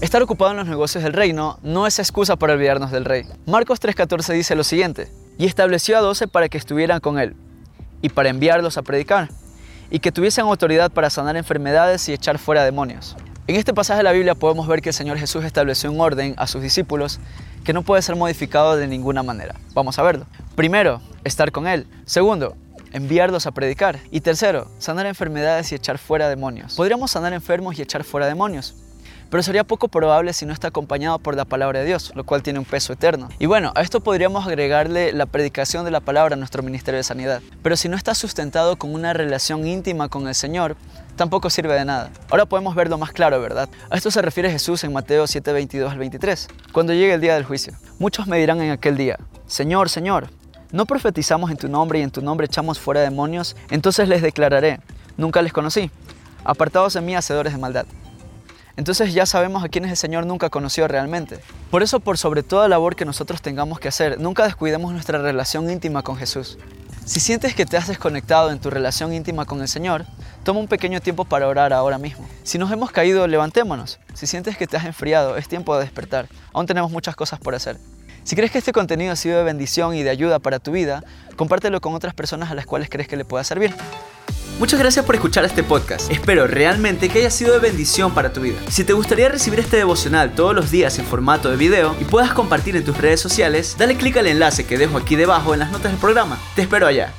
Estar ocupado en los negocios del reino no es excusa para olvidarnos del rey. Marcos 3:14 dice lo siguiente, y estableció a doce para que estuvieran con él, y para enviarlos a predicar, y que tuviesen autoridad para sanar enfermedades y echar fuera demonios. En este pasaje de la Biblia podemos ver que el Señor Jesús estableció un orden a sus discípulos que no puede ser modificado de ninguna manera. Vamos a verlo. Primero, estar con Él. Segundo, enviarlos a predicar. Y tercero, sanar enfermedades y echar fuera demonios. Podríamos sanar enfermos y echar fuera demonios, pero sería poco probable si no está acompañado por la palabra de Dios, lo cual tiene un peso eterno. Y bueno, a esto podríamos agregarle la predicación de la palabra a nuestro ministerio de sanidad. Pero si no está sustentado con una relación íntima con el Señor, tampoco sirve de nada. Ahora podemos verlo más claro, ¿verdad? A esto se refiere Jesús en Mateo 7, 22 al 23, cuando llegue el día del juicio. Muchos me dirán en aquel día, Señor, Señor, ¿no profetizamos en tu nombre y en tu nombre echamos fuera demonios? Entonces les declararé, nunca les conocí. Apartados de mí, hacedores de maldad. Entonces ya sabemos a quienes el Señor nunca conoció realmente. Por eso, por sobre toda labor que nosotros tengamos que hacer, nunca descuidemos nuestra relación íntima con Jesús. Si sientes que te has desconectado en tu relación íntima con el Señor, toma un pequeño tiempo para orar ahora mismo. Si nos hemos caído, levantémonos. Si sientes que te has enfriado, es tiempo de despertar. Aún tenemos muchas cosas por hacer. Si crees que este contenido ha sido de bendición y de ayuda para tu vida, compártelo con otras personas a las cuales crees que le pueda servir. Muchas gracias por escuchar este podcast. Espero realmente que haya sido de bendición para tu vida. Si te gustaría recibir este devocional todos los días en formato de video y puedas compartir en tus redes sociales, dale clic al enlace que dejo aquí debajo en las notas del programa. Te espero allá.